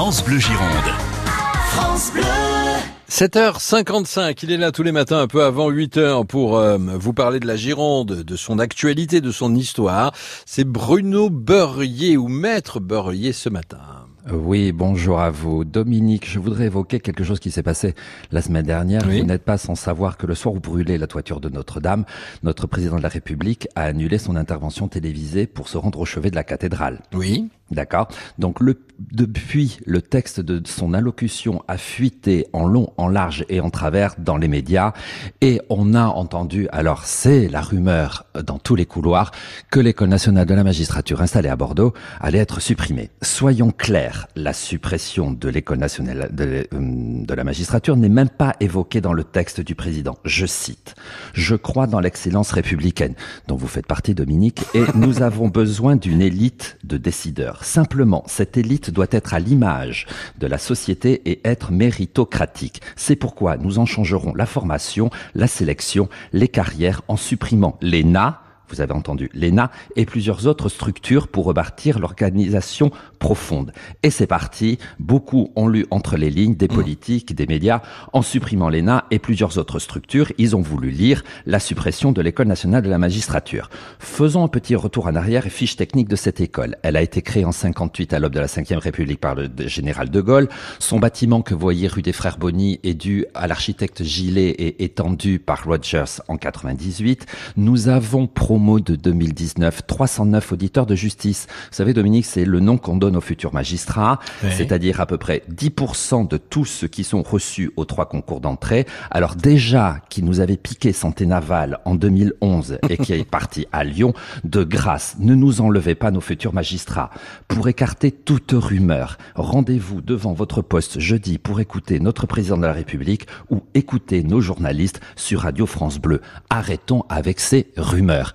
France Bleu Gironde. France Bleu. 7h55, il est là tous les matins un peu avant 8h pour euh, vous parler de la Gironde, de son actualité, de son histoire. C'est Bruno Beurrier ou Maître Beurrier ce matin. Oui, bonjour à vous. Dominique, je voudrais évoquer quelque chose qui s'est passé la semaine dernière. Oui. Vous n'êtes pas sans savoir que le soir où brûlait la toiture de Notre-Dame, notre président de la République a annulé son intervention télévisée pour se rendre au chevet de la cathédrale. Oui. D'accord. Donc le, depuis, le texte de son allocution a fuité en long, en large et en travers dans les médias, et on a entendu, alors c'est la rumeur dans tous les couloirs, que l'école nationale de la magistrature installée à Bordeaux allait être supprimée. Soyons clairs, la suppression de l'école nationale de, euh, de la magistrature n'est même pas évoquée dans le texte du président. Je cite Je crois dans l'excellence républicaine, dont vous faites partie, Dominique, et nous avons besoin d'une élite de décideurs. Simplement, cette élite doit être à l'image de la société et être méritocratique. C'est pourquoi nous en changerons la formation, la sélection, les carrières en supprimant l'ENA, vous avez entendu, l'ENA et plusieurs autres structures pour rebâtir l'organisation profonde. Et c'est parti, beaucoup ont lu entre les lignes des politiques, des médias, en supprimant l'ENA et plusieurs autres structures, ils ont voulu lire la suppression de l'École nationale de la magistrature. Faisons un petit retour en arrière et fiche technique de cette école. Elle a été créée en 58 à l'aube de la Ve République par le général de Gaulle. Son bâtiment que vous voyez rue des Frères Bonny est dû à l'architecte Gillet et étendu par Rogers en 98. Nous avons promo de 2019 309 auditeurs de justice. Vous savez, Dominique, c'est le nom qu'on donne aux futurs magistrats, c'est-à-dire à peu près 10% de tous ceux qui sont reçus aux trois concours d'entrée. Alors déjà, qui nous avait piqué Santé Naval en 2011 et qui est parti à Lyon, de grâce, ne nous enlevez pas nos futurs magistrats. Pour écarter toute rumeur, rendez-vous devant votre poste jeudi pour écouter notre président de la République ou écouter nos journalistes sur Radio France Bleu. Arrêtons avec ces rumeurs.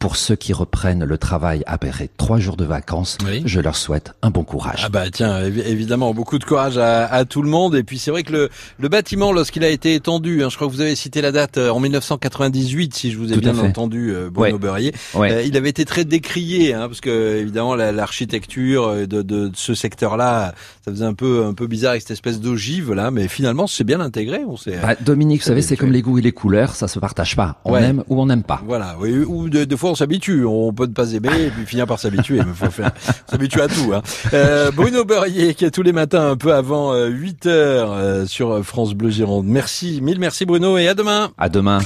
Pour ceux qui reprennent le travail après trois jours de vacances, Oui. je leur souhaite un bon courage. Ah bah tiens, évi- évidemment, beaucoup de courage à, à tout le monde. Et puis c'est vrai que le, le bâtiment, lorsqu'il a été étendu, hein, je crois que vous avez cité la date euh, en 1998, si je vous ai Tout bien entendu, euh, Bruno Ouais. Euh, il avait été très décrié, hein, parce que évidemment la- l'architecture de, de, de ce secteur-là, ça faisait un peu un peu bizarre avec cette espèce d'ogive là, mais finalement c'est bien intégré. On s'est Bah, Dominique, vous savez, c'est comme les goûts et les couleurs, ça se partage pas. On Ouais. aime ou on n'aime pas. Voilà, oui, ou de- fois on s'habitue, on peut ne pas aimer et puis finir par s'habituer, mais faut faire on s'habitue à tout. Hein. Euh, Bruno Beurrier qui est tous les matins un peu avant 8 heures euh, sur France Bleu Gironde. Merci, mille merci Bruno et à demain. À demain.